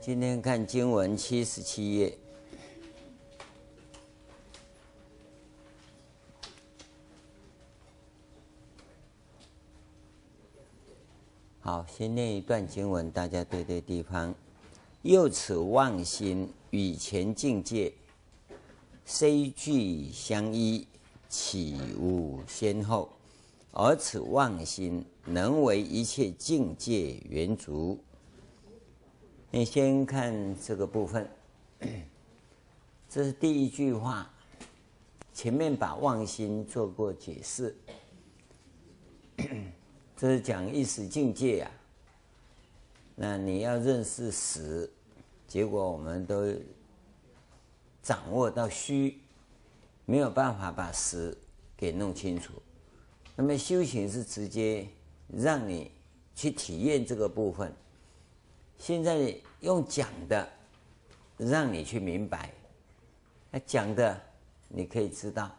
今天看经文七十七页。好，先念一段经文，大家对对地方。又此妄心与前境界虽俱相依，岂无先后？而此妄心能为一切境界缘足。你先看这个部分，这是第一句话，前面把妄心做过解释，这是讲意识境界呀、啊。那你要认识实，结果我们都掌握到虚，没有办法把实给弄清楚。那么修行是直接让你去体验这个部分。现在用讲的，让你去明白。那讲的你可以知道，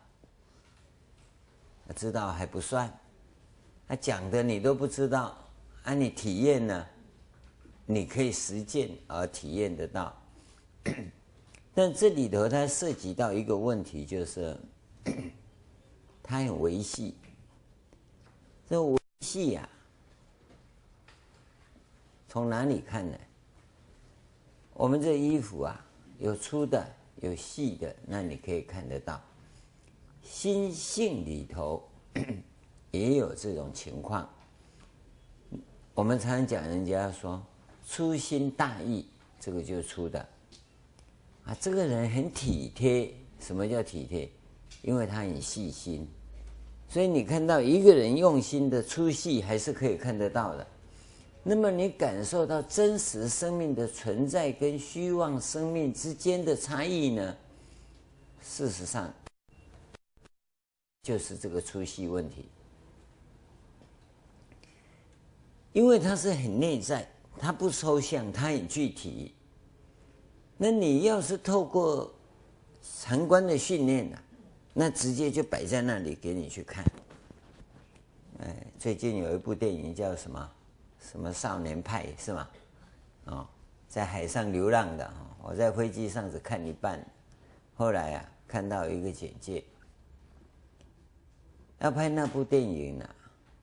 知道还不算。那讲的你都不知道，啊，你体验呢？你可以实践而体验得到。但这里头它涉及到一个问题，就是 它很维系。这维系呀。从哪里看呢？我们这衣服啊，有粗的，有细的，那你可以看得到。心性里头 也有这种情况。我们常讲，人家说粗心大意，这个就是粗的。啊，这个人很体贴。什么叫体贴？因为他很细心，所以你看到一个人用心的粗细，还是可以看得到的。那么你感受到真实生命的存在跟虚妄生命之间的差异呢？事实上，就是这个粗细问题，因为它是很内在，它不抽象，它很具体。那你要是透过禅观的训练呢，那直接就摆在那里给你去看。哎，最近有一部电影叫什么？什么少年派是吗？哦，在海上流浪的哦，我在飞机上只看一半，后来啊看到一个简介，要拍那部电影呢，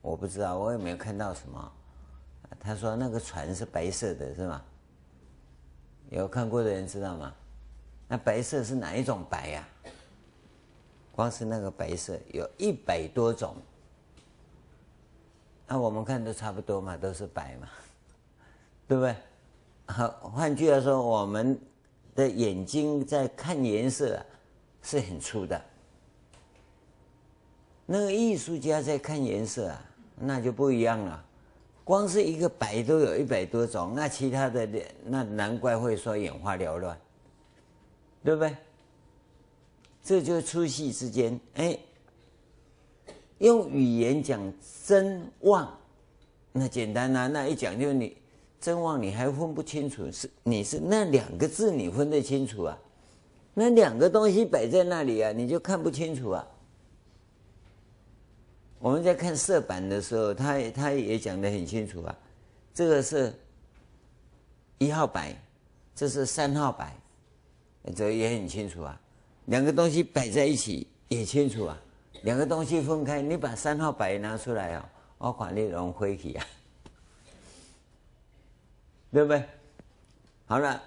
我不知道我有没有看到什么，他说那个船是白色的，是吗？有看过的人知道吗？那白色是哪一种白呀？光是那个白色有一百多种。那我们看都差不多嘛，都是白嘛，对不对？好，换句话说，我们的眼睛在看颜色啊，是很粗的。那个艺术家在看颜色啊，那就不一样了。光是一个白都有一百多种，那其他的那难怪会说眼花缭乱，对不对？这就是粗细之间，哎。用语言讲真妄，那简单呐、啊，那一讲就你真妄，你还分不清楚是你是那两个字，你分得清楚啊？那两个东西摆在那里啊，你就看不清楚啊。我们在看色板的时候，他他也讲得很清楚啊，这个是一号白，这是三号白，这也很清楚啊。两个东西摆在一起也清楚啊。两个东西分开，你把三号白拿出来啊，我看你融灰去啊，对不对？好了，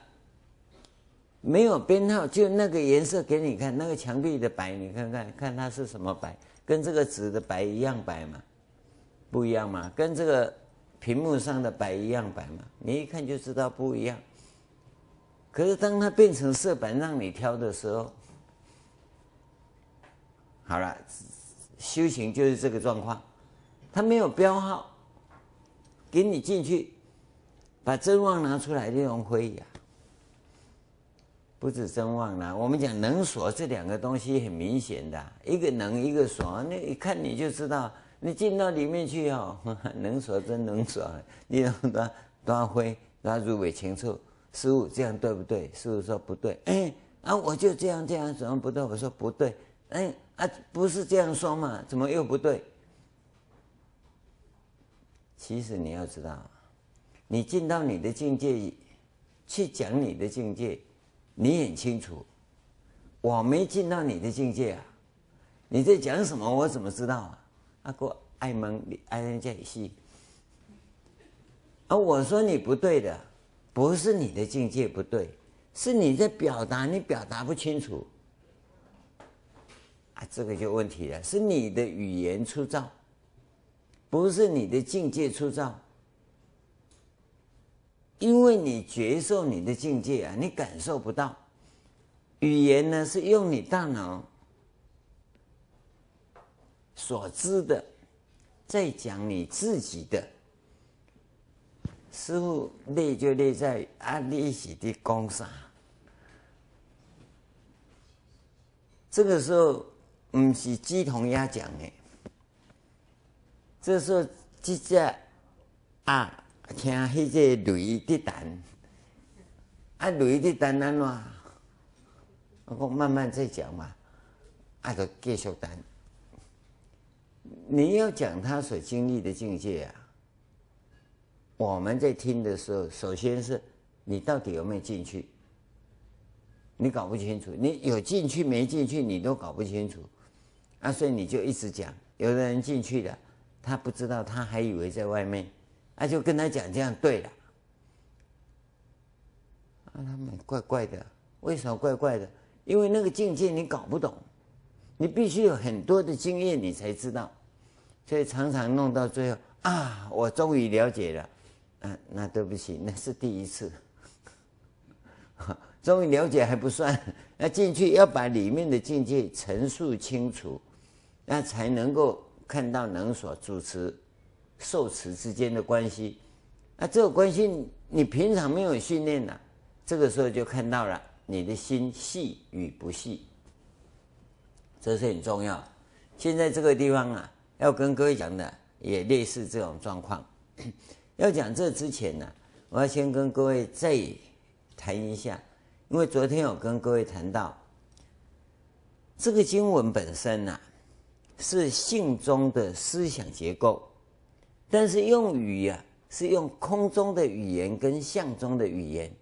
没有编号，就那个颜色给你看，那个墙壁的白，你看看看它是什么白，跟这个纸的白一样白吗？不一样吗？跟这个屏幕上的白一样白吗？你一看就知道不一样。可是当它变成色板让你挑的时候，好了，修行就是这个状况，他没有标号，给你进去，把真妄拿出来，这种灰呀，不止真妄啦。我们讲能所这两个东西很明显的，一个能，一个所，那一看你就知道，你进到里面去哦，能所真能所，你多多灰，多入微清楚，师傅这样对不对？师傅说不对，哎 啊，我就这样这样，怎么不对？我说不对。哎啊，不是这样说嘛？怎么又不对？其实你要知道，你进到你的境界去讲你的境界，你很清楚，我没进到你的境界啊，你在讲什么？我怎么知道啊？阿哥爱蒙你爱人家也是，而我说你不对的，不是你的境界不对，是你在表达，你表达不清楚。啊，这个就问题了，是你的语言粗糙，不是你的境界粗糙。因为你觉受你的境界啊，你感受不到。语言呢，是用你大脑所知的，在讲你自己的。师傅累就累在啊，你是的功上？这个时候。不是鸡同鸭讲的，这时候即只啊，听迄个雷的弹，啊雷的弹安怎？我讲慢慢再讲嘛，啊就继续弹。你要讲他所经历的境界啊，我们在听的时候，首先是你到底有没有进去？你搞不清楚，你有进去没进去，你都搞不清楚。啊，所以你就一直讲，有的人进去了，他不知道，他还以为在外面，啊，就跟他讲这样对了，啊，他们怪怪的，为什么怪怪的？因为那个境界你搞不懂，你必须有很多的经验，你才知道，所以常常弄到最后啊，我终于了解了，啊，那对不起，那是第一次，终于了解还不算，那进去要把里面的境界陈述清楚。那才能够看到能所主持、受持之间的关系。那这个关系你平常没有训练了，这个时候就看到了你的心细与不细，这是很重要。现在这个地方啊，要跟各位讲的也类似这种状况。要讲这之前呢，我要先跟各位再谈一下，因为昨天有跟各位谈到这个经文本身呐、啊。是性中的思想结构，但是用语呀、啊，是用空中的语言跟相中的语言。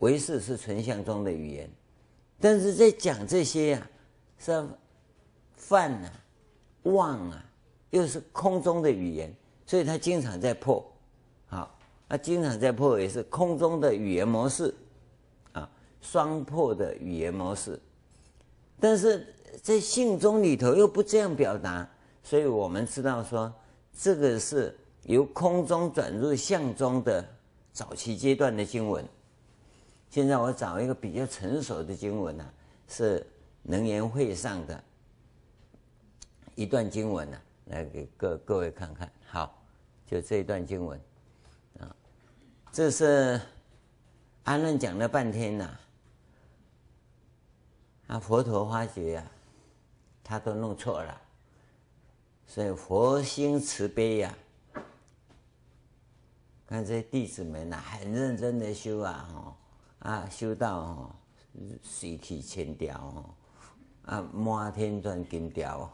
唯识是纯相中的语言，但是在讲这些呀、啊，是犯啊、妄啊，又是空中的语言，所以他经常在破。好，他经常在破，也是空中的语言模式，双破的语言模式，但是。在信中里头又不这样表达，所以我们知道说，这个是由空中转入相中的早期阶段的经文。现在我找一个比较成熟的经文呢、啊，是能言会上的一段经文呢、啊，来给各各位看看。好，就这一段经文啊，这是安论讲了半天呐、啊，佛陀发觉呀、他都弄错了，所以佛心慈悲呀、看这弟子们呐、很认真的修啊，吼啊，修到哦，水气千条哦，啊，满天钻金条，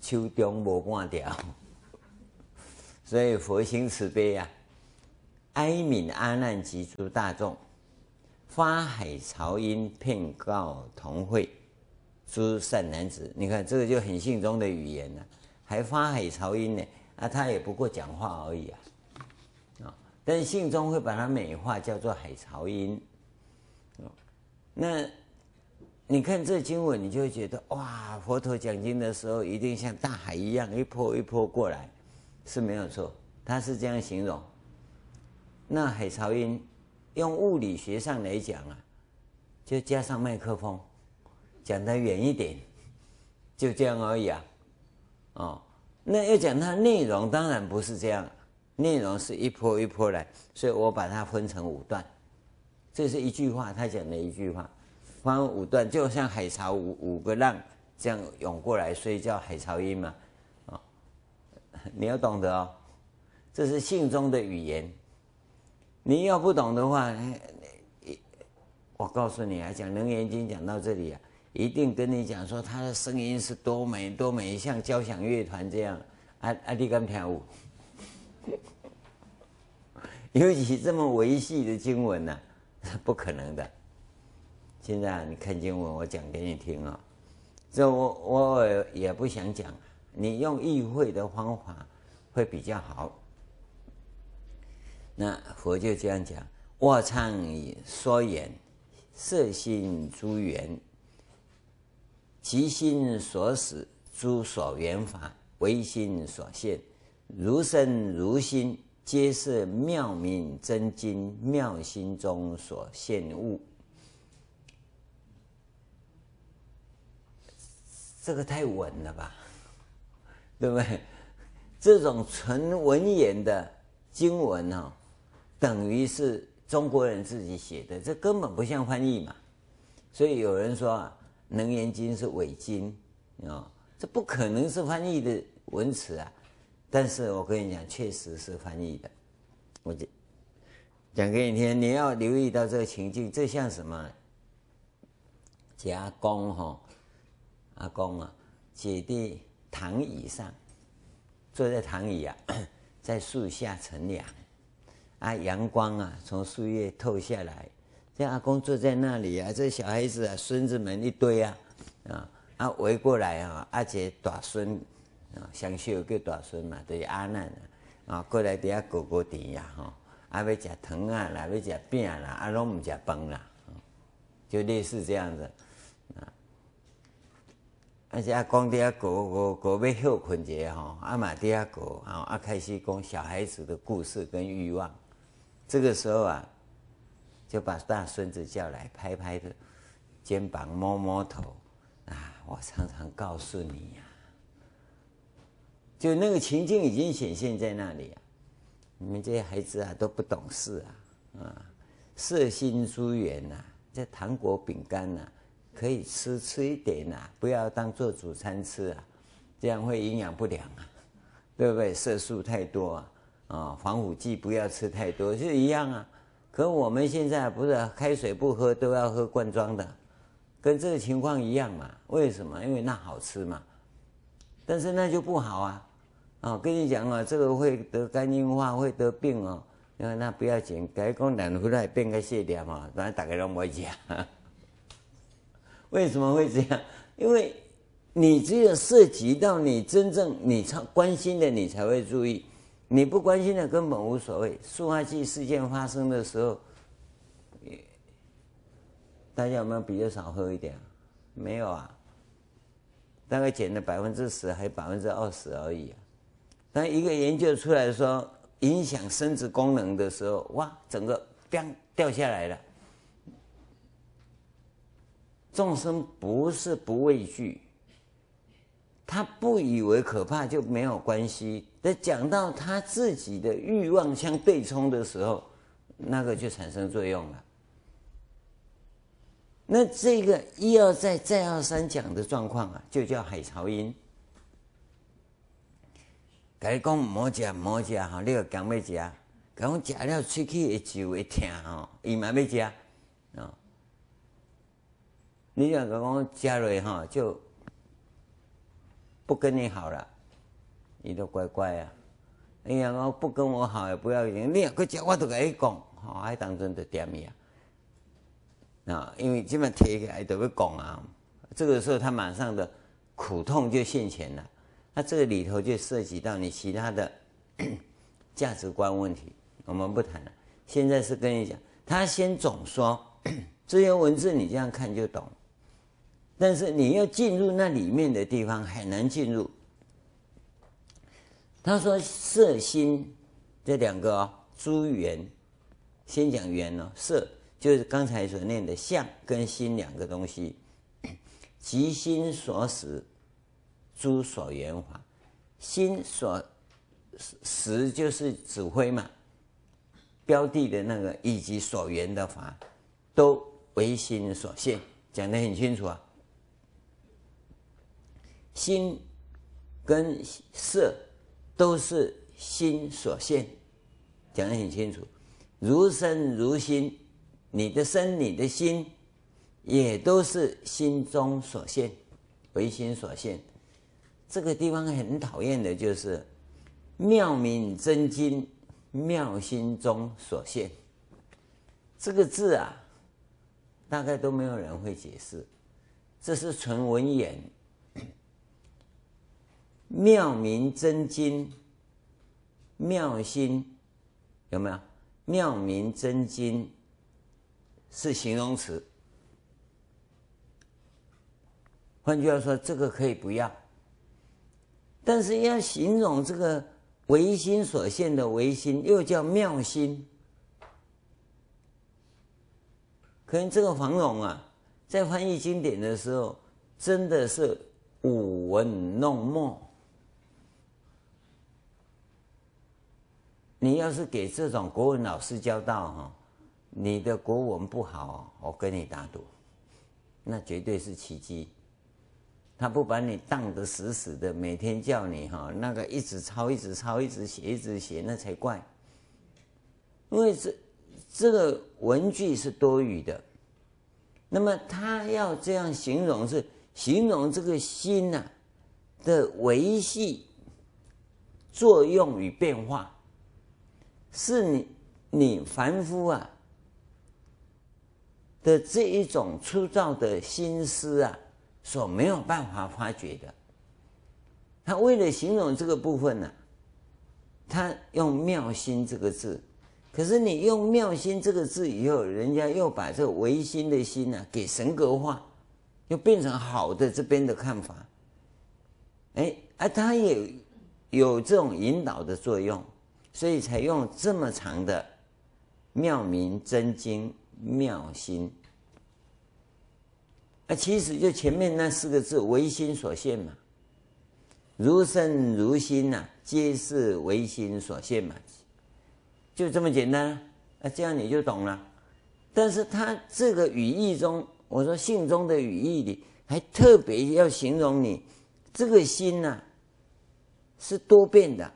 手中无半条。所以佛心慈悲呀、哀悯阿难及诸大众，发海潮音，遍告同会。诸善男子，你看这个就很信中的语言了，还发海潮音呢啊，他也不过讲话而已啊，啊，但是性中会把它美化，叫做海潮音。那你看这经文，你就会觉得哇，佛陀讲经的时候一定像大海一样一波一波过来，是没有错，他是这样形容。那海潮音用物理学上来讲啊，就加上麦克风。讲得远一点，就这样而已啊，哦，那要讲它内容，当然不是这样，内容是一波一波来，所以我把它分成五段，这是一句话，他讲的一句话，分五段，就像海潮五五个浪这样涌过来，所以叫海潮音嘛，啊，你要懂得哦，这是信中的语言，你要不懂的话，我告诉你啊，讲《楞严经》讲到这里啊。一定跟你讲说他的声音是多美多美，像交响乐团这样。啊啊，你敢跳舞？尤其这么维系的经文呢、啊，不可能的。现在啊你看经文，我讲给你听啊、哦。这我我也不想讲，你用意会的方法会比较好。那佛就这样讲：我常说言，色心诸缘，其心所使，诸所缘法，唯心所现，如身如心，皆是妙明真经妙心中所现物。这个太稳了吧，对不对？这种纯文言的经文哦，等于是中国人自己写的，这根本不像翻译嘛。所以有人说啊，《楞严经》是伪经啊，这不可能是翻译的文词啊。但是我跟你讲，确实是翻译的。我讲讲给你听，你要留意到这个情境，这像什么？夹公哈。阿公啊，姐弟躺椅上，坐在躺椅啊，在树下乘凉，啊，阳光啊从树叶透下来，这阿公坐在那里啊，这小孩子啊，孙子们一堆啊，啊啊围过来啊，阿姐大孙啊，上秀叫大孙嘛，就是阿难啊，过来底下过过甜呀，哈，啊要吃糖啊，啦要吃饼啦，啊拢唔吃饭啦，就类似这样子啊。而且阿公底下过过过要休困一下吼，阿妈底下过，然后阿开始讲小孩子的故事跟欲望。这个时候啊，就把大孙子叫来，拍拍的肩膀，摸摸头。啊，我常常告诉你呀、啊，就那个情境已经显现在那里啊。你们这些孩子啊都不懂事啊，啊，色心疏远呐，这糖果饼干呐。可以吃吃一点呐、不要当做主餐吃啊，这样会营养不良啊，对不对？色素太多啊，啊、哦，防腐剂不要吃太多，就一样啊。可我们现在不是开水不喝，都要喝罐装的，跟这个情况一样嘛？为什么？因为那好吃嘛。但是那就不好啊，啊、哦，跟你讲啊，这个会得肝硬化，会得病哦。因为那不要紧，改工两回来变个血点嘛，反正大家都没讲。为什么会这样？因为你只有涉及到你真正你常关心的，你才会注意；你不关心的，根本无所谓。塑化剂事件发生的时候，大家有没有比较少喝一点？没有啊，大概减了百分之十，还百分之二十而已啊。当一个研究出来说影响生殖功能的时候，哇，整个砰掉下来了。众生不是不畏惧，他不以为可怕就没有关系。在讲到他自己的欲望相对冲的时候，那个就产生作用了。那这个一而再再而三讲的状况啊，就叫海潮音。甲你讲莫食莫食哈，你个讲要食，讲食了喙齿会就会疼哈，伊嘛要食啊。你讲个讲加瑞哈就不跟你好了，你都乖乖啊！哎呀，我不跟我好也不要紧，你个讲我都跟你讲，好还当真的点呀？啊，因为基本贴起来都会讲啊，这个时候他马上的苦痛就现前了，那这个里头就涉及到你其他的 价值观问题，我们不谈了。现在是跟你讲，他先总说 这些文字你这样看就懂。但是你要进入那里面的地方很难进入。他说色心这两个哦，诸缘，先讲缘哦，色就是刚才所念的相跟心两个东西，即心所使，诸所缘法，心所使就是指挥嘛，标的的那个以及所缘的法，都唯心所现，讲得很清楚啊。心跟色都是心所现，讲得很清楚。如身如心，你的身、你的心也都是心中所现，唯心所现。这个地方很讨厌的就是妙明真经、妙心中所现。这个字啊，大概都没有人会解释，这是纯文言。妙明真经，妙心有没有？妙明真经是形容词。换句话说，这个可以不要，但是要形容这个唯心所现的唯心，又叫妙心。可能这个黄蓉啊，在翻译经典的时候，真的是舞文弄墨。你要是给这种国文老师教到哈，你的国文不好，我跟你打赌，那绝对是奇迹。他不把你当得死死的，每天叫你哈那个一直抄，一直抄，一直写，一直写，那才怪。因为这这个文句是多余的，那么他要这样形容是形容这个心呐的维系作用与变化，是你你凡夫啊的这一种粗糙的心思啊。所没有办法发觉的，他为了形容这个部分呢、他用“妙心”这个字。可是你用“妙心”这个字以后，人家又把这唯心的心呢、给神格化，又变成好的这边的看法。哎，啊，他也有这种引导的作用，所以才用这么长的“妙明真经妙心”。啊，其实就前面那四个字“唯心所现”嘛，如身如心呐、皆是唯心所现嘛，就这么简单啊，这样你就懂了。但是他这个语义中，我说信中的语义里，还特别要形容你这个心呐、是多变的，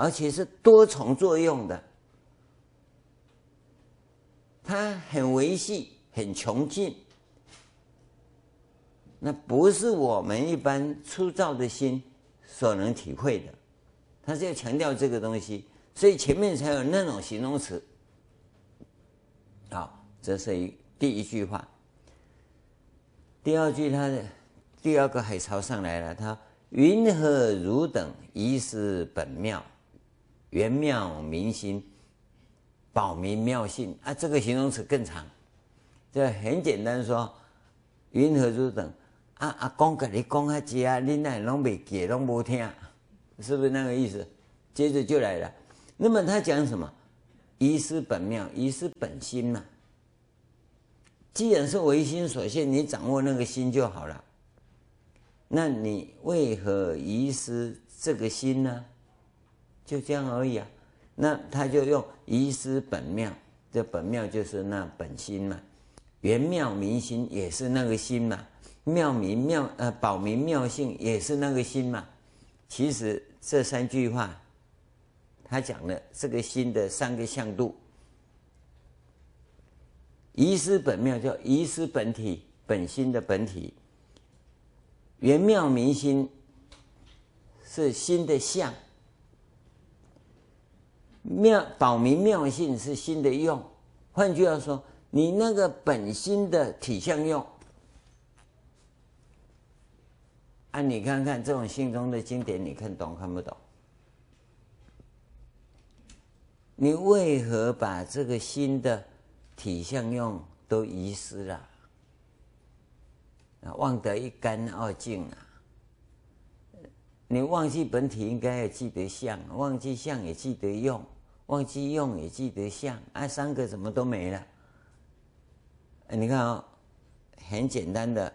而且是多重作用的，它很维系，很穷尽。那不是我们一般粗糙的心所能体会的，他是要强调这个东西，所以前面才有那种形容词。好，这是一第一句话。第二句，他的第二个海潮上来了，他云何汝等遗失本妙，圆妙明心，保明妙性啊？这个形容词更长，这很简单说，云何汝等。啊阿公跟你讲下子啊，你那拢没记，拢没听，是不是那个意思？接着就来了。那么他讲什么？遗失本妙，遗失本心嘛。既然是唯心所现，你掌握那个心就好了。那你为何遗失这个心呢？就这样而已啊。那他就用遗失本妙，这本妙就是那本心嘛。圆妙明心也是那个心嘛。妙明妙呃，保明妙性也是那个心嘛。其实这三句话，他讲了这个心的三个向度。遗失本妙叫遗失本体，本心的本体。圆妙明心是心的相。妙保明妙性是心的用。换句话说，你那个本心的体相用。啊，你看看这种信中的经典，你看懂看不懂？你为何把这个心的体相用都遗失了？啊，忘得一干二净啊！你忘记本体，应该要记得相；忘记相，也记得用；忘记用，也记得相。啊，三个怎么都没了？你看啊，很简单的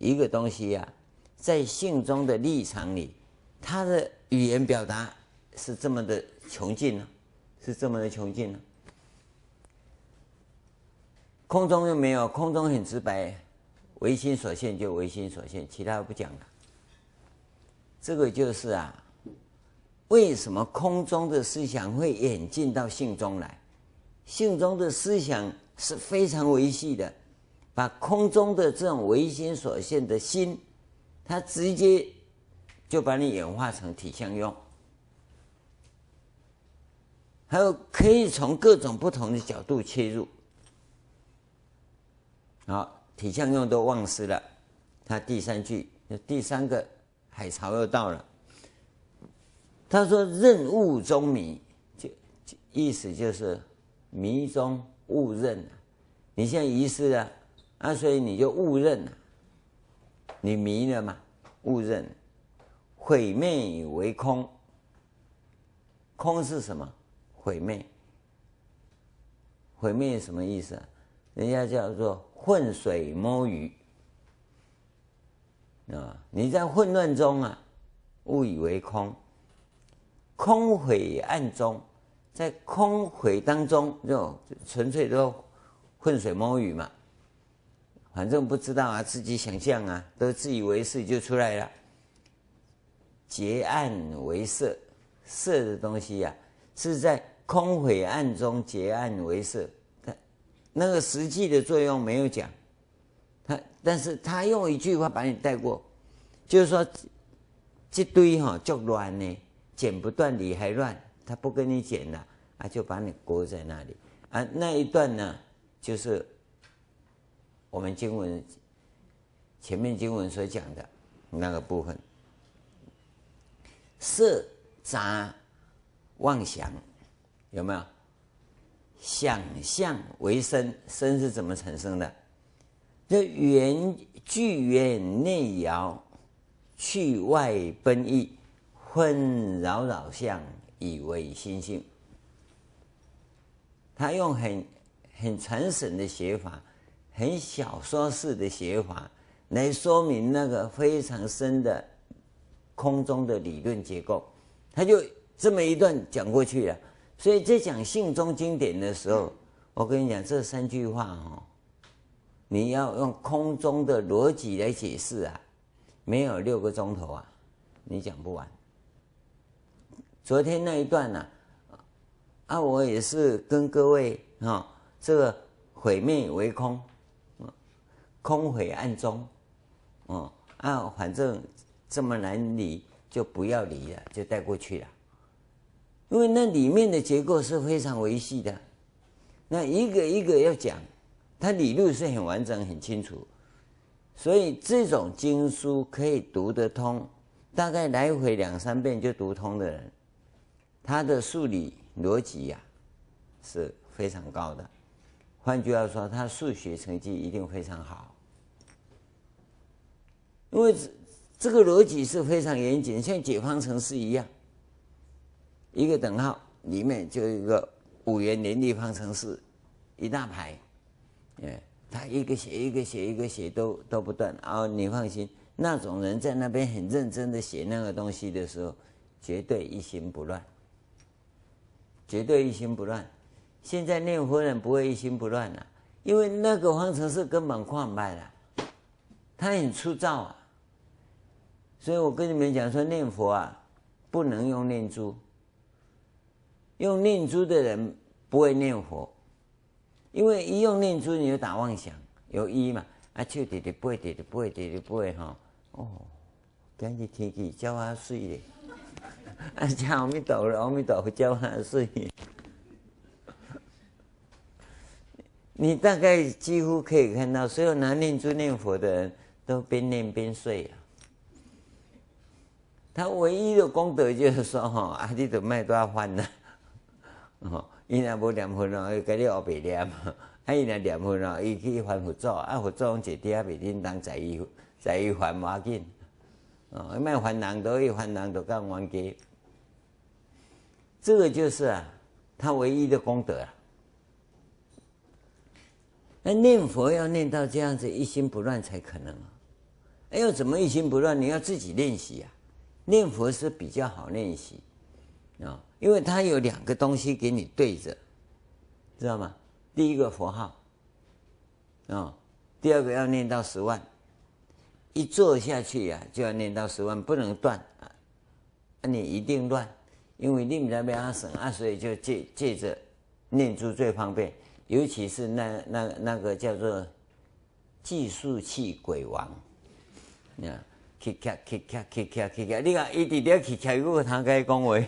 一个东西呀。在信中的立场里，他的语言表达是这么的穷尽呢，是这么的穷尽呢。空中又没有，空中很直白，唯心所现就唯心所现，其他不讲了。这个就是啊，为什么空中的思想会演进到信中来？信中的思想是非常维系的，把空中的这种唯心所现的心。他直接就把你演化成体相用，还有可以从各种不同的角度切入。好，体相用都忘失了。他第三句，第三个海潮又到了。他说：“认悟中迷，就意思就是迷中误认。你现在遗失了，啊，所以你就误认了，你迷了嘛，误认，毁灭以为空。空是什么？毁灭。毁灭什么意思啊？人家叫做浑水摸鱼。啊，你在混乱中啊，误以为空。”空毁暗中，在空毁当中就纯粹都浑水摸鱼嘛，反正不知道啊，自己想象啊，都自以为是就出来了。结暗为色，色的东西呀、啊，是在空毁暗中结暗为色，它那个实际的作用没有讲，他但是他用一句话把你带过，就是说这堆哈就乱呢。剪不断理还乱，他不跟你剪了啊，就把你搁在那里啊。那一段呢，就是我们经文前面经文所讲的那个部分，色杂妄想有没有？想象为身，身是怎么产生的？这缘聚缘内摇，去外奔逸。混扰扰相，以为心性。他用很很传神的写法，很小说式的写法，来说明那个非常深的空中的理论结构。他就这么一段讲过去了。所以在讲性中经典的时候，我跟你讲这三句话哦，你要用空中的逻辑来解释啊，没有六个钟头啊，你讲不完。昨天那一段呢、啊，我也是跟各位啊、哦，这个毁灭为空，空毁暗中，哦啊，反正这么难理，就不要理了，就带过去了。因为那里面的结构是非常维系的，那一个一个要讲，它理路是很完整、很清楚，所以这种经书可以读得通，大概来回两三遍就读通的人。他的数理逻辑呀是非常高的，换句话说，他数学成绩一定非常好，因为这个逻辑是非常严谨，像解方程式一样，一个等号里面就一个五元联立方程式，一大排，哎，他一个写一个写一个写都都不断，然后你放心，那种人在那边很认真的写那个东西的时候，绝对一心不乱。绝对一心不乱。现在念佛人不会一心不乱了，因为那个方程式根本看不明白了，他很粗糙啊。所以我跟你们讲说，念佛啊，不能用念珠。用念珠的人不会念佛，因为一用念珠你就打妄想，有一嘛，啊，就得得背，得得背，得得背哈。哦，今日天气叫我水咧。啊！叫阿弥陀佛，阿弥陀佛叫万岁。你大概几乎可以看到，所有拿念珠念佛的人都边念边睡啊。他唯一的功德就是说，哈，啊，你都卖多少饭呢？哦，伊若无念佛咯，伊给你学白念；啊，伊若念佛咯，伊去还佛祖，啊，佛祖讲一点袂叮当在意，在意还无要紧。哦，卖还人都伊还人都干冤家。这个就是啊，他唯一的功德啊。那念佛要念到这样子一心不乱才可能啊。哎，要怎么一心不乱？你要自己练习啊。念佛是比较好练习啊，因为它有两个东西给你对着，知道吗？第一个佛号，啊，第二个要念到十万，一坐下去呀就要念到十万，不能断啊，那你一定乱，因为念在不要省啊，所以就借借着念珠最方便，尤其是那那那个叫做计数器鬼王，啊，咔咔咔咔咔咔咔咔，你看一点点咔咔，如果他该讲维。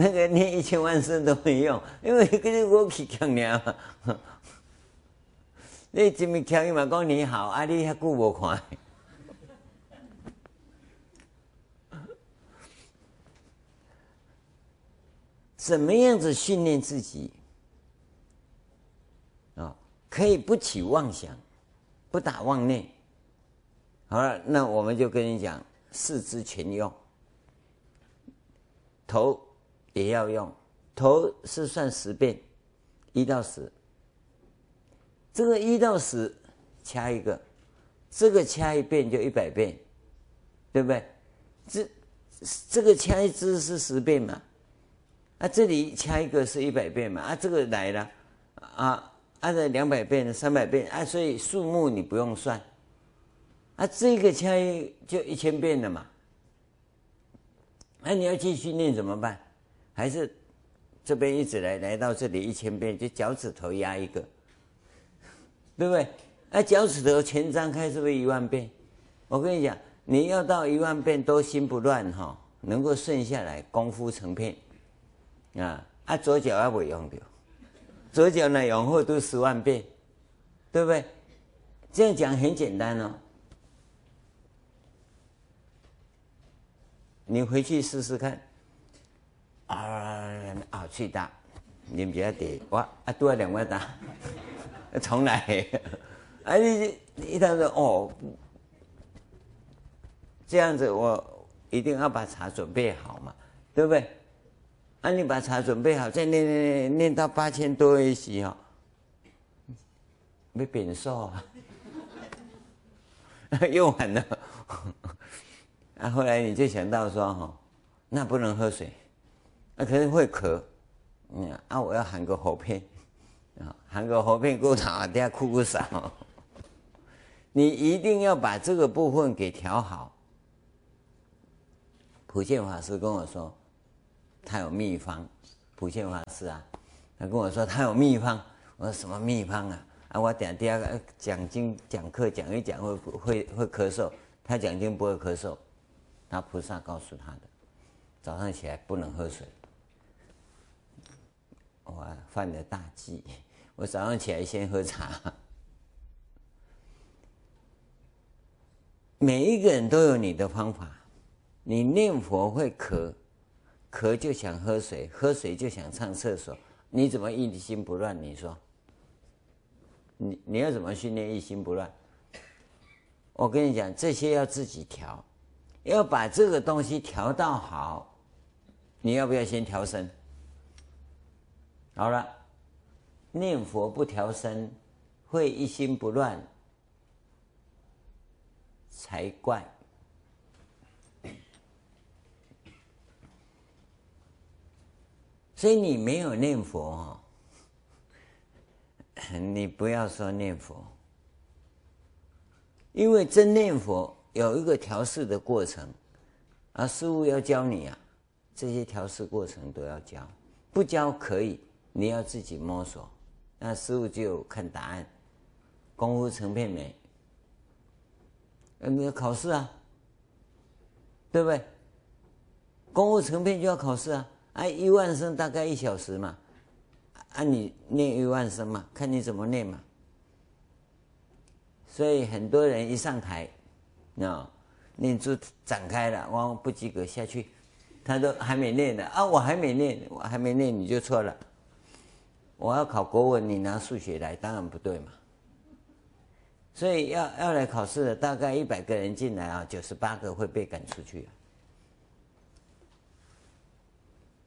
那个念一千万声都没用，因为跟着我去强念嘛。你这么强，伊嘛讲你好，啊你遐久无看。怎么样子训练自己啊？可以不起妄想，不打妄念。好了，那我们就跟你讲，四肢全用，头也要用，头是算十遍，一到十。这个一到十掐一个，这个掐一遍就一百遍，对不对？这这个掐一支是十遍嘛？啊，这里掐一个是一百遍嘛？啊，这个来了，啊，按照两百遍、三百遍啊，所以数目你不用算。啊，这个掐一就一千遍了嘛？那、你要继续念怎么办？还是这边一直来来到这里一千遍，就脚趾头压一个，对不对？啊，脚趾头全张开是不是一万遍？我跟你讲，你要到一万遍都心不乱哈，能够顺下来，功夫成片。啊啊，左脚也不用掉，左脚呢往后都十万遍，对不对？这样讲很简单哦。你回去试试看。啊啊，去大，你比较低，哇啊多两万大，重来。啊你你一旦说哦，这样子我一定要把茶准备好嘛，对不对？啊！你把茶准备好，再念念念念到八千多一时哦，没变瘦啊，又完了。啊，后来你就想到说哈，那不能喝水，那可能会渴。嗯啊，我要含个喉片，啊，含个喉片够长，等下哭哭嗓。你一定要把这个部分给调好。普贤法师跟我说。他有秘方，普贤法师啊，他跟我说他有秘方。我说什么秘方啊？啊，我等第二个讲经讲课讲一讲会会会咳嗽，他讲经不会咳嗽，他菩萨告诉他的，早上起来不能喝水。我犯了大忌，我早上起来先喝茶。每一个人都有你的方法，你念佛会咳。渴就想喝水，喝水就想上厕所，你怎么一心不乱？你说，你你要怎么训练一心不乱？我跟你讲，这些要自己调，要把这个东西调到好。你要不要先调身？好了，念佛不调身，会一心不乱才怪。所以你没有念佛，你不要说念佛，因为真念佛有一个调试的过程，啊，师父要教你啊，这些调试过程都要教，不教可以，你要自己摸索，那师傅就看答案，功夫成片没？你要考试啊，对不对？功夫成片就要考试啊。啊，一万声大概一小时嘛，啊，你念一万声嘛，看你怎么念嘛。所以很多人一上台，啊，念珠展开了，往往不及格下去，他都还没念呢，啊，我还没念，我还没念你就错了。我要考国文，你拿数学来，当然不对嘛。所以要要来考试的，大概一百个人进来啊，九十八个会被赶出去。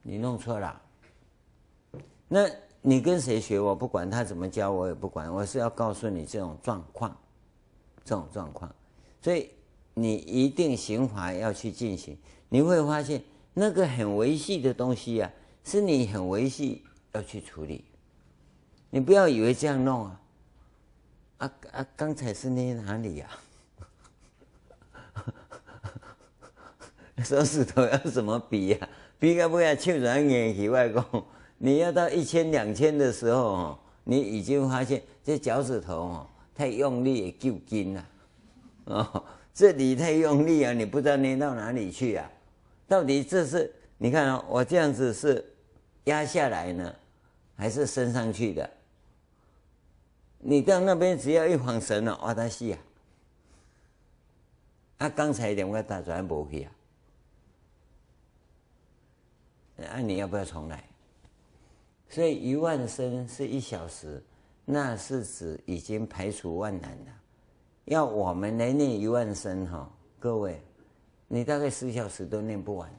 你弄错了，那你跟谁学？我不管他怎么教，我也不管。我是要告诉你这种状况，这种状况，所以你一定行法要去进行。你会发现那个很维系的东西啊，是你很维系要去处理。你不要以为这样弄啊，啊啊！刚才是捏哪里呀？手指头要怎么比呀？比个不要去软眼以外公，你要到一千两千的时候哦，你已经发现这脚趾头哦太用力也揪筋了，哦，这里太用力啊，你不知道捏到哪里去啊？到底这是你看哦，我这样子是压下来呢，还是升上去的？你到那边只要一晃神了，哇，他死啊！啊，刚才两个打转不去啊？啊，你要不要重来？所以一万声是一小时，那是指已经排除万难了。要我们来念一万声哈，各位，你大概十小时都念不完，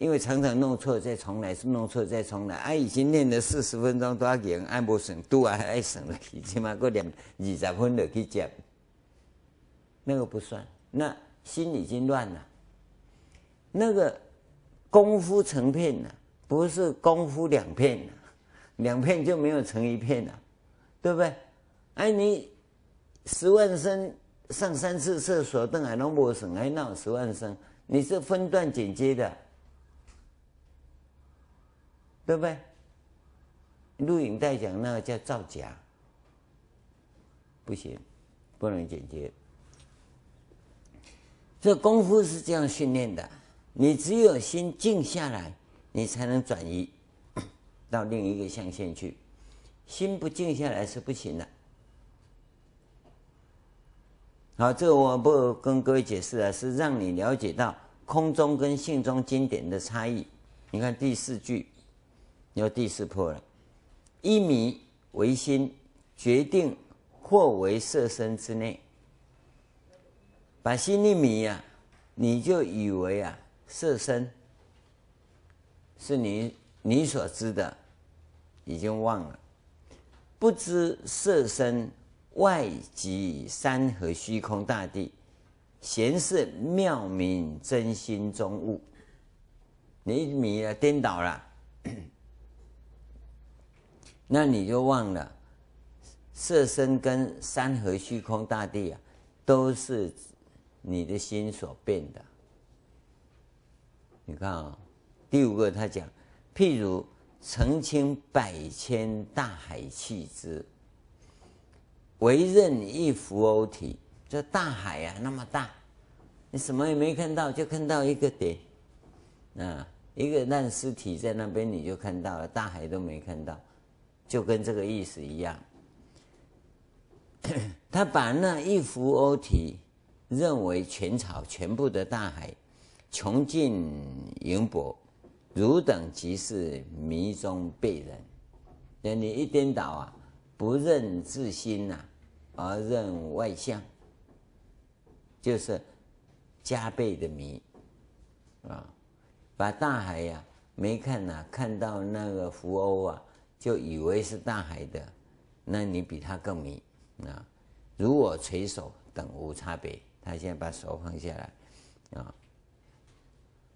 因为常常弄错再重来，是弄错再重来。啊，已经念了四十分钟，都要给人按不省，都还爱省了，起码过两二十分就去接，那个不算。那心已经乱了，那个功夫成片了，不是功夫两片了，两片就没有成一片了，对不对？哎，你。十万声上三次厕所，邓海龙博省还闹十万声，你是分段剪接的，对不对？录影带讲那个叫造假，不行，不能剪接。这功夫是这样训练的，你只有心静下来，你才能转移 到另一个象限去，心不静下来是不行的。好，这个我不跟各位解释了，是让你了解到空中跟性中经典的差异。你看第四句，有第四破了，一迷为心，决定或为色身之内。把心一迷啊，你就以为啊，色身是你你所知的，已经忘了，不知色身。外即山河虚空大地，闲是妙明真心中物。你迷了，颠倒了，那你就忘了，色身跟山河虚空大地啊，都是你的心所变的。你看啊、第五个他讲，譬如澄清百千大海气之。唯认一浮鸥体，这大海啊那么大，你什么也没看到，就看到一个点，啊，一个烂尸体在那边，你就看到了，大海都没看到，就跟这个意思一样。他把那一浮鸥体认为全草，全部的大海，穷尽盈博，汝等即是迷中被人。那你一颠倒啊！不认自心呐、而认外相，就是加倍的迷啊！把大海呀、没看呐、看到那个浮鸥啊，就以为是大海的，那你比他更迷啊！如我垂手等无差别。他现在把手放下来啊，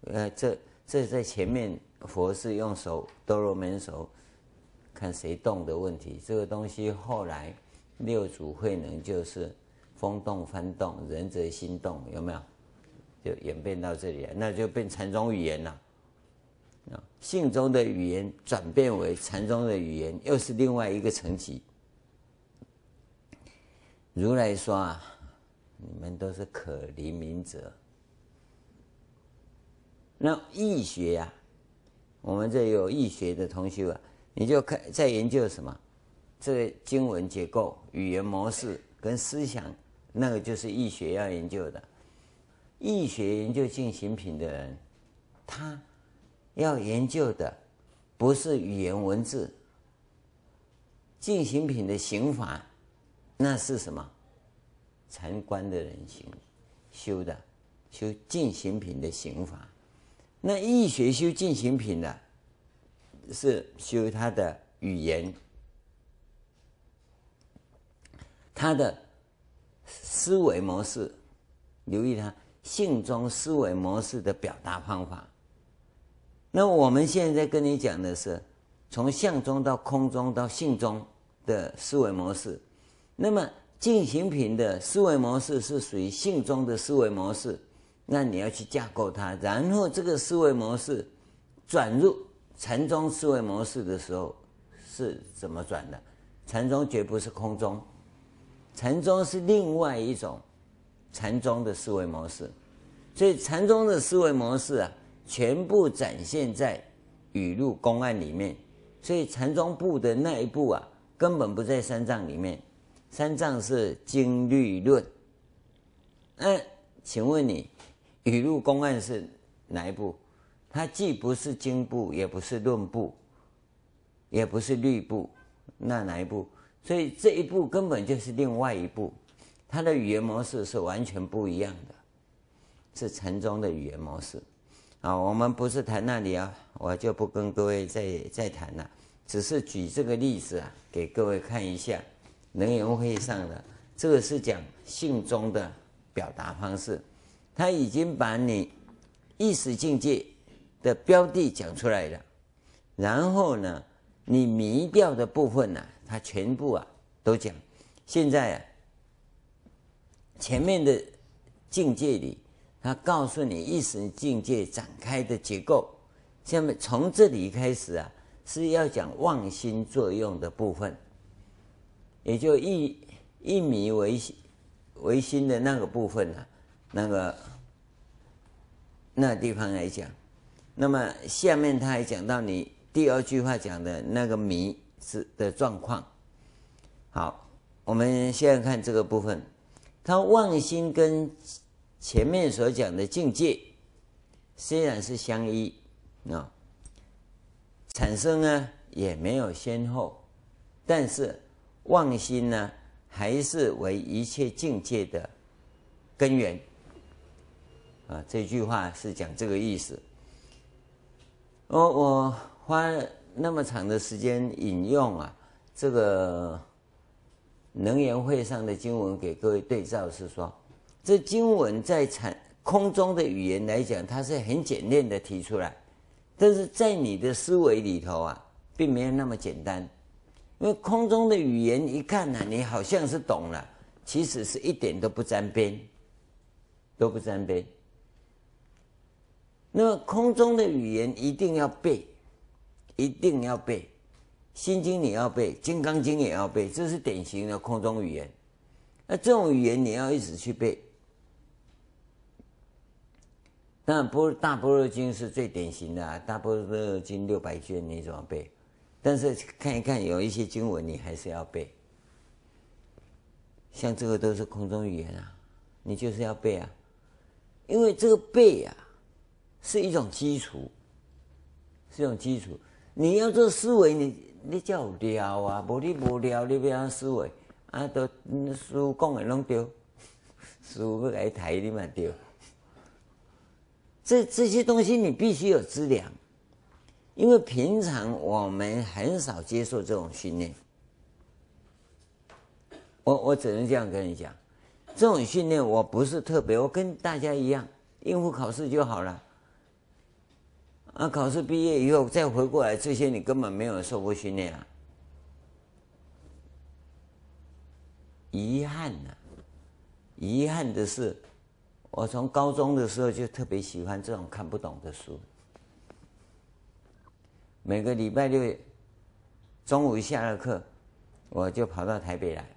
呃，这这在前面佛是用手多罗门手。看谁动的问题，这个东西后来六祖慧能就是风动幡动，人则心动，有没有？就演变到这里来，那就变禅宗语言了。啊，性中的语言转变为禅宗的语言，又是另外一个层级。如来说啊，你们都是可怜悯者。那易学呀、我们这有易学的同学啊。你就看在研究什么？这个经文结构、语言模式跟思想，那个就是易学要研究的。易学研究进行品的人，他要研究的不是语言文字。进行品的行法，那是什么？禅观的人行修的，修进行品的行法。那易学修进行品的。是修他的语言，他的思维模式，留意他性中思维模式的表达方法。那我们现在跟你讲的是从相中到空中到性中的思维模式。那么进行品的思维模式是属于性中的思维模式，那你要去架构它，然后这个思维模式转入。禅宗思维模式的时候是怎么转的？禅宗绝不是空中，禅宗是另外一种禅宗的思维模式。所以禅宗的思维模式啊，全部展现在语录公案里面。所以禅宗部的那一部啊，根本不在三藏里面。三藏是经律论。嗯，请问你语录公案是哪一部？它既不是经部，也不是论部，也不是律部，那哪一部？所以这一部根本就是另外一部，它的语言模式是完全不一样的，是禅宗的语言模式。啊，我们不是谈那里啊，我就不跟各位再再谈了，只是举这个例子啊，给各位看一下。能源会上的这个是讲性中的表达方式，他已经把你意识境界的标的讲出来了，然后呢，你迷掉的部分呢、啊，他全部啊都讲。现在啊，前面的境界里。他告诉你意识境界展开的结构，下面从这里开始啊，是要讲妄心作用的部分，也就一一迷为为心的那个部分、啊，那个那地方来讲。那么下面他还讲到你第二句话讲的那个迷是的状况。好，我们现在看这个部分，他妄心跟。前面所讲的境界虽然是相依啊，产生呢也没有先后，但是妄心呢还是为一切境界的根源啊。这句话是讲这个意思。我我花那么长的时间引用啊，这个能源会上的经文给各位对照，是说。这经文在禅空中的语言来讲，它是很简练的提出来，但是在你的思维里头啊，并没有那么简单，因为空中的语言一看呢、你好像是懂了，其实是一点都不沾边，都不沾边。那么空中的语言一定要背，一定要背，《心经》你要背，《金刚经》也要背，这是典型的空中语言。那这种语言你要一直去背。当然，般大般若经是最典型的啊，大般若经六百卷，你怎么背？但是看一看，有一些经文你还是要背。像这个都是空中语言啊，你就是要背啊，因为这个背啊是一种基础，是一种基础。你要做思维，你你叫有料啊，无你无聊，你不要思维啊，都书讲的拢丢，书要来抬你嘛丢。这这些东西你必须有资粮，因为平常我们很少接受这种训练。我我只能这样跟你讲，这种训练我不是特别，我跟大家一样应付考试就好了。啊，考试毕业以后再回过来，这些你根本没有受过训练啊。遗憾呐、遗憾的是。我从高中的时候就特别喜欢这种看不懂的书。每个礼拜六中午下了课，我就跑到台北来，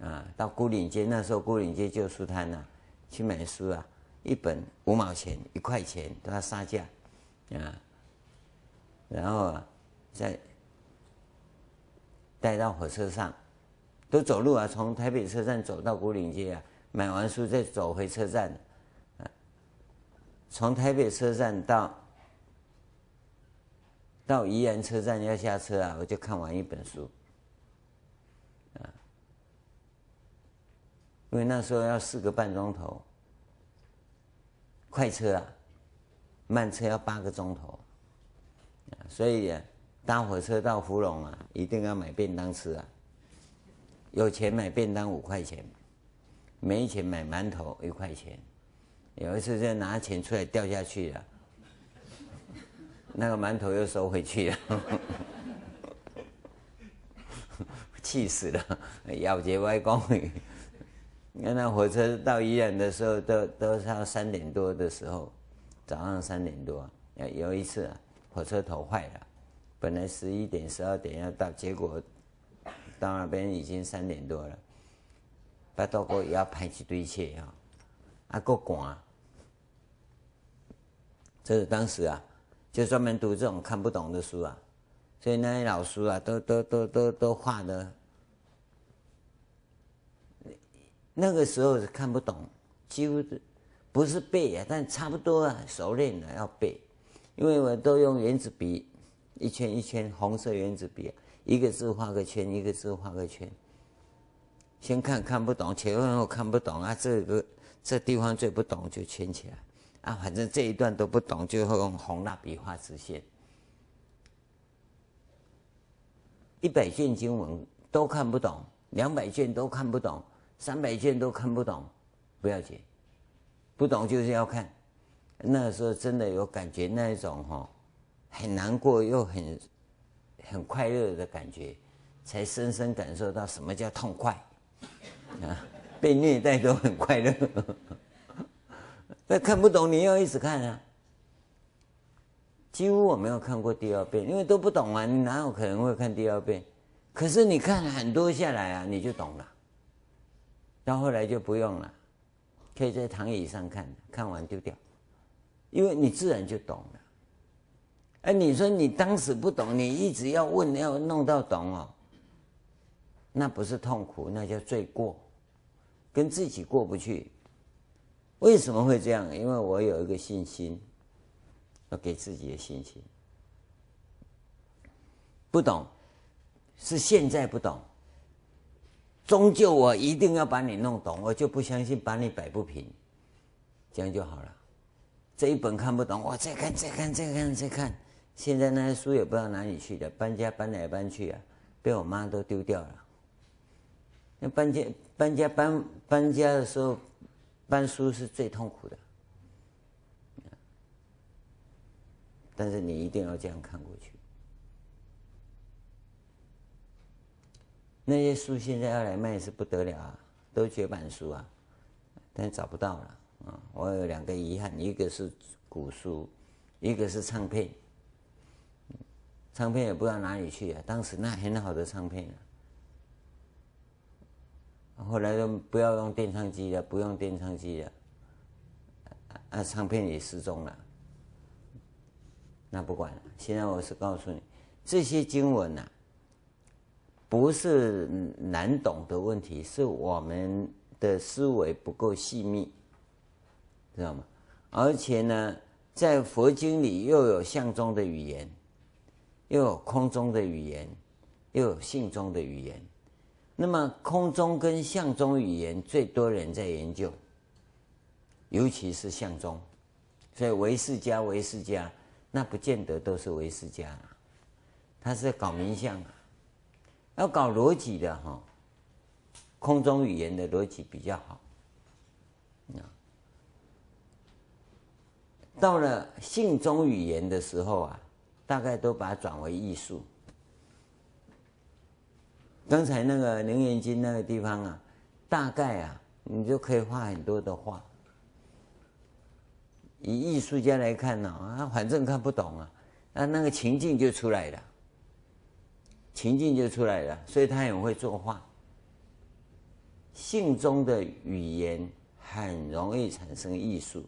啊，到牯岭街，那时候牯岭街旧书摊呐，去买书啊，一本五毛钱、一块钱都要杀价，啊，然后啊，再带到火车上，都走路啊，从台北车站走到牯岭街啊。买完书再走回车站，啊，从台北车站到到宜兰车站要下车啊，我就看完一本书，啊，因为那时候要四个半钟头，快车啊，慢车要八个钟头，所以啊，搭火车到芙蓉啊，一定要买便当吃啊，有钱买便当五块钱。没钱买馒头一块钱，有一次就拿钱出来掉下去了，那个馒头又收回去了，气死了，咬节歪光。你看那火车到医院的时候都都是要三点多的时候，早上三点多。有一次啊，火车头坏了，本来十一点十二点要到，结果到那边已经三点多了。拜托哥也要排一堆车哈，啊，够赶，这是当时啊，就专门读这种看不懂的书啊，所以那些老师啊，都都都都都画的。那个时候是看不懂，几乎不是背啊，但差不多啊，熟练了要背，因为我都用原子笔，一圈一圈红色原子笔，一个字画个圈，一个字画个圈。先看看不懂，前后看不懂啊，这个这地方最不懂就圈起来啊，反正这一段都不懂，就会用红蜡笔画直线。一百卷经文都看不懂，两百卷都看不懂。三百卷都看不懂，不要紧，不懂就是要看。那时候真的有感觉，那一种哈，很难过又很很快乐的感觉，才深深感受到什么叫痛快啊！被虐待都很快乐。那看不懂，你要一直看啊。几乎我没有看过第二遍，因为都不懂啊，你哪有可能会看第二遍？可是你看很多下来啊，你就懂了。到后来就不用了，可以在躺椅上看，看完丢掉，因为你自然就懂了。哎，你说你当时不懂，你一直要问，要弄到懂哦，那不是痛苦，那叫罪过，跟自己过不去。为什么会这样？因为我有一个信心，要给自己的信心。不懂，是现在不懂。终究我一定要把你弄懂，我就不相信把你摆不平，这样就好了。这一本看不懂，我再看再看再看再看。现在那些书也不知道哪里去的，搬家搬来搬去啊，被我妈都丢掉了。那搬家搬家搬搬家的时候，搬书是最痛苦的。但是你一定要这样看过去。那些书现在要来卖是不得了啊，都绝版书啊，但找不到了啊。我有两个遗憾，一个是古书，一个是唱片。唱片也不知道哪里去啊，当时那很好的唱片啊，后来都不要用电唱机了，不用电唱机了，啊，唱片也失踪了。那不管了，现在我是告诉你，这些经文呐、不是难懂的问题，是我们的思维不够细密，知道吗？而且呢，在佛经里又有相中的语言，又有空中的语言，又有性中的语言。那么空中跟相中语言最多人在研究，尤其是相中，所以唯识家、唯识家，那不见得都是唯识家，他是搞名相啊。要搞逻辑的哈，空中语言的逻辑比较好。到了性中语言的时候啊，大概都把它转为艺术。刚才那个《楞严经》那个地方啊，大概啊，你就可以画很多的画。以艺术家来看呢，啊，反正看不懂啊，那那个情境就出来了。情境就出来了，所以他很会作画。信中的语言很容易产生艺术，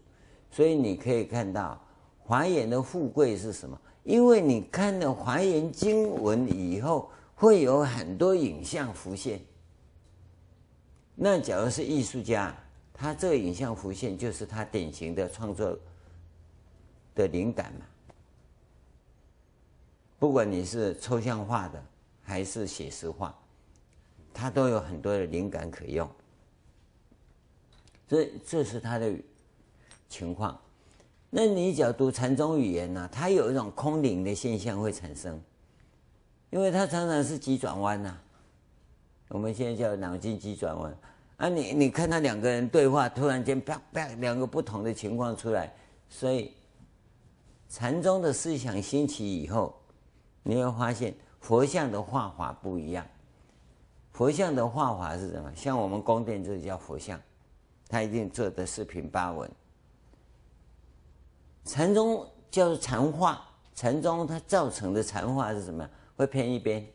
所以你可以看到华严的富贵是什么？因为你看了华严经文以后，会有很多影像浮现。那假如是艺术家，他这个影像浮现就是他典型的创作的灵感嘛。不管你是抽象画的。还是写实画，他都有很多的灵感可用，所以这是他的情况。那你只要读禅宗语言呢，它有一种空灵的现象会产生，因为它常常是急转弯呐。我们现在叫脑筋急转弯啊！你你看他两个人对话，突然间啪啪两个不同的情况出来，所以禅宗的思想兴起以后，你会发现。佛像的画法不一样，佛像的画法是什么？像我们宫殿这里叫佛像，它一定做的四平八稳。禅宗叫禅画，禅宗它造成的禅画是什么？会偏一边，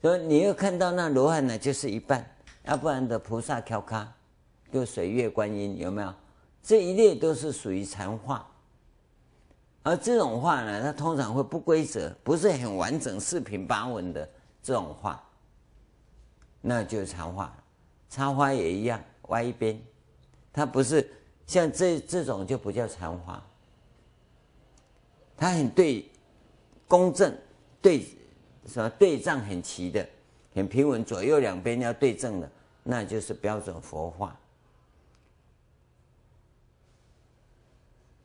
所以你又看到那罗汉呢，就是一半，要不然的菩萨轿卡，就水月观音有没有？这一列都是属于禅画。而这种画呢，它通常会不规则，不是很完整、四平八稳的这种画，那就是禅画。插花也一样，歪一边，它不是像这这种就不叫禅画。它很对，公正，对什么对仗很齐的，很平稳，左右两边要对正的，那就是标准佛画。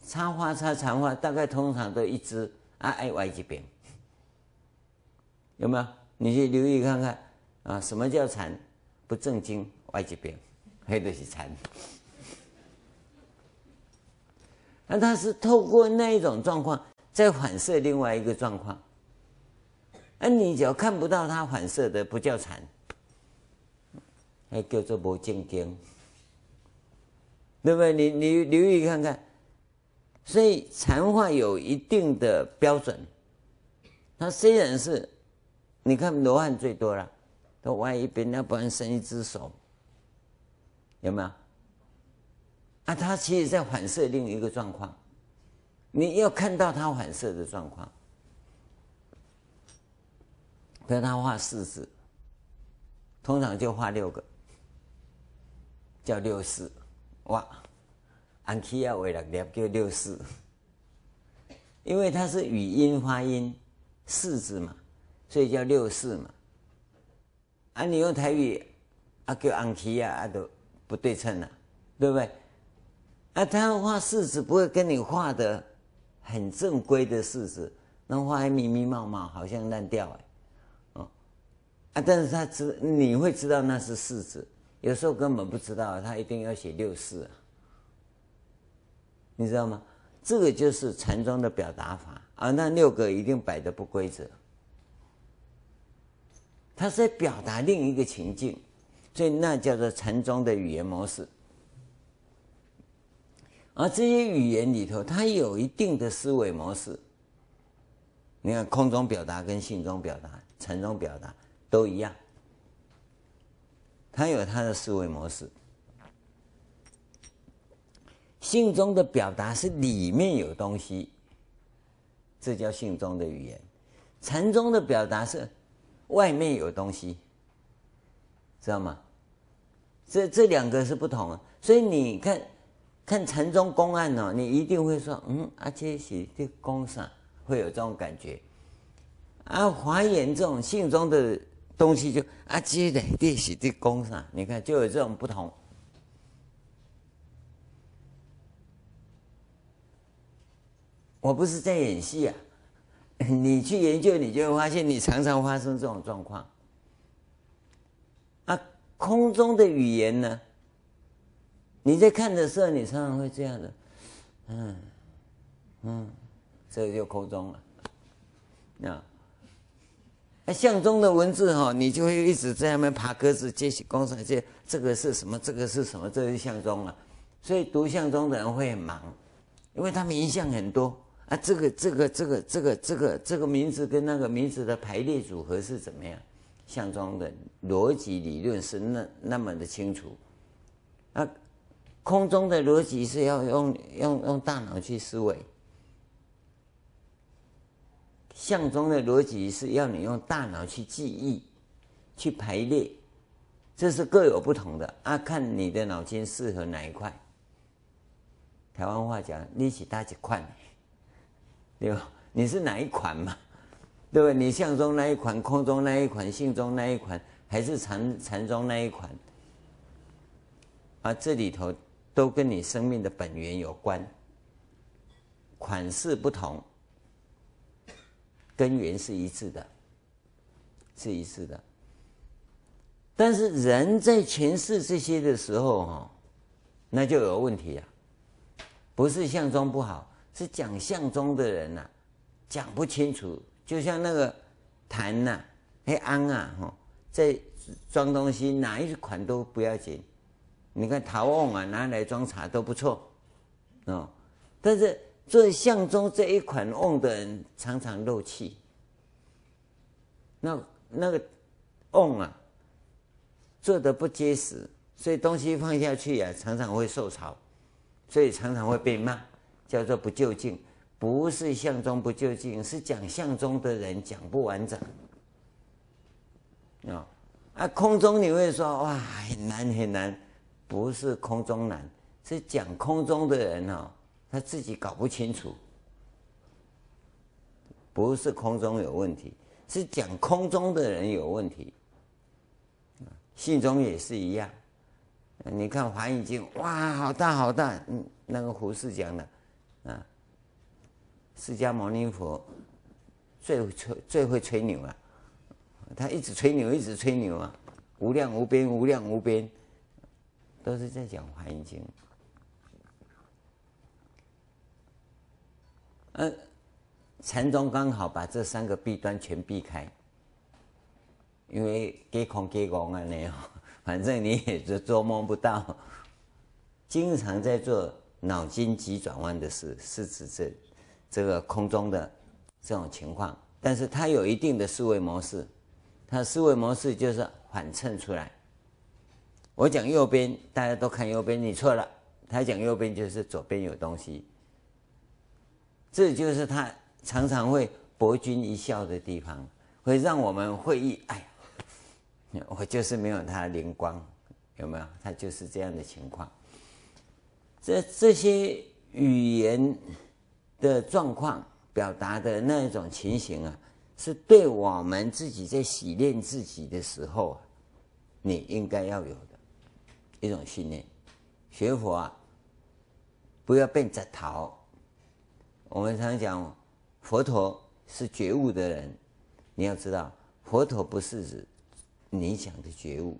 插花插禅画，大概通常都一支啊，爱歪几边，有没有？你去留意看看啊，什么叫禅？不正经歪几边，黑的是禅。那它是透过那一种状况。再反射另外一个状况，而你只要看不到它反射的，不叫禅，还叫做不正经，对不对？你你留意看看，所以禅画有一定的标准。它虽然是，你看罗汉最多了，都歪一边，要不然伸一只手，有没有？啊，它其实在反射另一个状况。你要看到它反射的状况，比如他画四字，通常就画六个，叫六四，哇，按起要为了念叫六四，因为它是语音发音四字嘛，所以叫六四嘛。啊，你用台语啊叫按起啊，啊都不对称了，对不对？啊，他画四字不会跟你画的。很正规的式子，那画还密密麻麻，好像烂掉哎，哦，啊，但是他知你会知道那是式子，有时候根本不知道，他一定要写六四啊，你知道吗？这个就是禅宗的表达法。啊，那六个一定摆的不规则，他是在表达另一个情境，所以那叫做禅宗的语言模式。而这些语言里头，它有一定的思维模式。你看，空中表达跟信中表达、禅中表达都一样，它有它的思维模式。信中的表达是里面有东西，这叫信中的语言；禅中的表达是外面有东西，知道吗？这这两个是不同的，所以你看。看禅宗公案呢，你一定会说，嗯，阿这是的公啥，会有这种感觉。啊，华严这种信中的东西就，阿这的这是的公啥，你看就有这种不同。我不是在演戏啊，你去研究，你就会发现，你常常发生这种状况。啊，空中的语言呢？你在看的时候，你常常会这样的，嗯，嗯，这就空中了，那，那相中的文字哈，你就会一直在那边爬格子，这些公式，这这个是什么？这个是什么？这是相中了，所以读相中的人会很忙，因为他名相很多啊，这个这个这个这个这个这个名字跟那个名字的排列组合是怎么样？相中的逻辑理论是那那么的清楚，啊。空中的逻辑是要用用用大脑去思维，相中的逻辑是要你用大脑去记忆、去排列，这是各有不同的啊。看你的脑筋适合哪一块。台湾话讲，你是哪一款，对吧？你是哪一款嘛？对不对？你相中那一款，空中那一款，性中那一款，还是禅禅中那一款？啊，这里头。都跟你生命的本源有关，款式不同，根源是一致的，是一致的。但是人在诠释这些的时候，哈，那就有问题啊。不是相中不好，是讲相中的人呐，讲不清楚。就像那个坛呐，黑安啊，哈，在装东西，哪一款都不要紧。你看陶瓮啊，拿来装茶都不错，哦，但是做相中这一款瓮的人常常漏气。那那个瓮啊，做的不结实，所以东西放下去啊，常常会受潮。所以常常会被骂，叫做不究竟。不是相中不究竟，是讲相中的人讲不完整。啊，啊，空中你会说哇很难很难，不是空中难，是讲空中的人哦，他自己搞不清楚。不是空中有问题，是讲空中的人有问题。信中也是一样，你看《华严经》，哇，好大好大，嗯，那个胡适讲的，啊。释迦牟尼佛最会吹最会吹牛了，他一直吹牛，一直吹牛啊，无量无边，无量无边，都是在讲《华严经》。嗯，禅宗刚好把这三个弊端全避开，因为给空给空啊，那样，反正你也就捉摸不到，经常在做脑筋急转弯的事，是指这。这个空中的这种情况，但是它有一定的思维模式，它思维模式就是反衬出来。我讲右边，大家都看右边，你错了。他讲右边就是左边有东西，这就是他常常会博君一笑的地方，会让我们会意。哎呀，我就是没有他灵光，有没有？他就是这样的情况。这这些语言。的状况表达的那一种情形啊，是对我们自己在洗练自己的时候啊，你应该要有的一种训练。学佛啊，不要变摘桃。我们常讲，佛陀是觉悟的人，你要知道，佛陀不是指你讲的觉悟，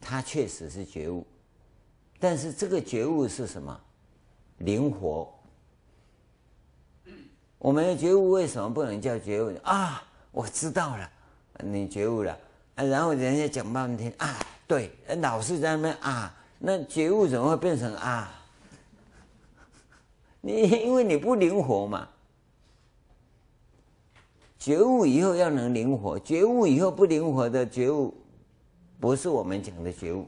他确实是觉悟，但是这个觉悟是什么？灵活。我们的觉悟为什么不能叫觉悟啊？我知道了，你觉悟了啊，然后人家讲半天啊，对，老是在那边啊，那觉悟怎么会变成啊？你因为你不灵活嘛，觉悟以后要能灵活，觉悟以后不灵活的觉悟，不是我们讲的觉悟，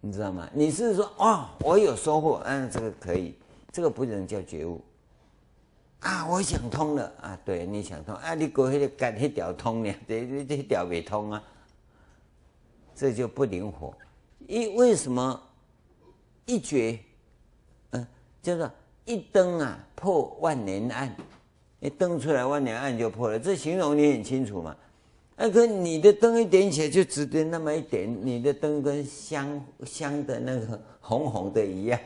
你知道吗？你是说哦，我有收获，嗯，这个可以。这个不能叫觉悟啊！我想通了啊！对，你想通啊？你过去干一条通呢？这这这条没通啊！这就不灵活。一为什么一觉？嗯，叫做一灯啊破万年暗，一灯出来万年暗就破了。这形容你很清楚嘛？那个你的灯一点起来就只点那么一点，你的灯跟香香的那个红红的一样。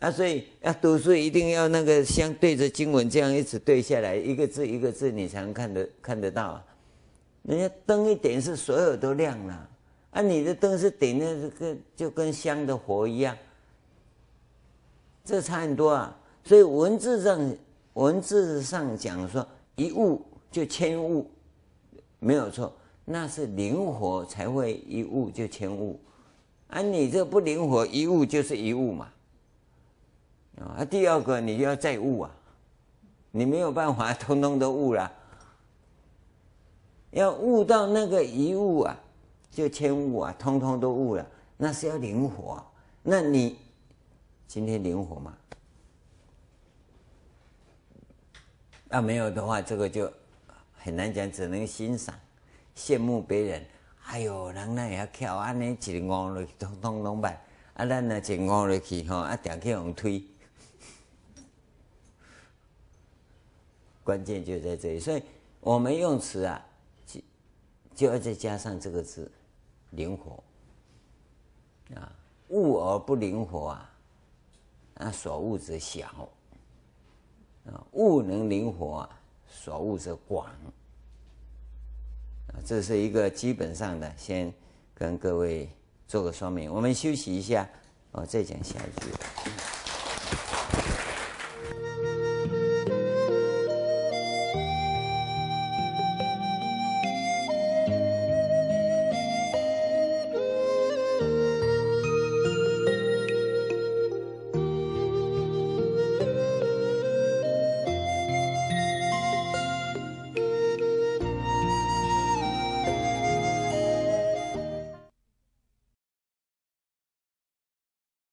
啊，所以要读书一定要那个相对着经文这样一直对下来，一个字一个字你才能看得看得到啊。人家灯一点是所有都亮了，你的灯是点的这个就跟香的火一样，这差很多啊。所以文字上文字上讲说一悟就千悟，没有错，那是灵活才会一悟就千悟，啊，你这不灵活，一悟就是一悟嘛。啊，第二个你就要再悟啊，你没有办法通通都悟了，要悟到那个一悟啊，就千悟啊，通通都悟了，那是要灵活。那你今天灵活吗？那、啊、没有的话，这个就很难讲，只能欣赏、羡慕别人。哎呦，人那也要跳啊，你一个五通通拢办，啊，咱那一五落去吼，啊，点去用推。关键就在这里，所以我们用词啊，就就要再加上这个字，灵活啊，物而不灵活啊，那所悟则小啊，物能灵活啊，所悟则广啊，这是一个基本上的，先跟各位做个说明。我们休息一下，我再讲下一句。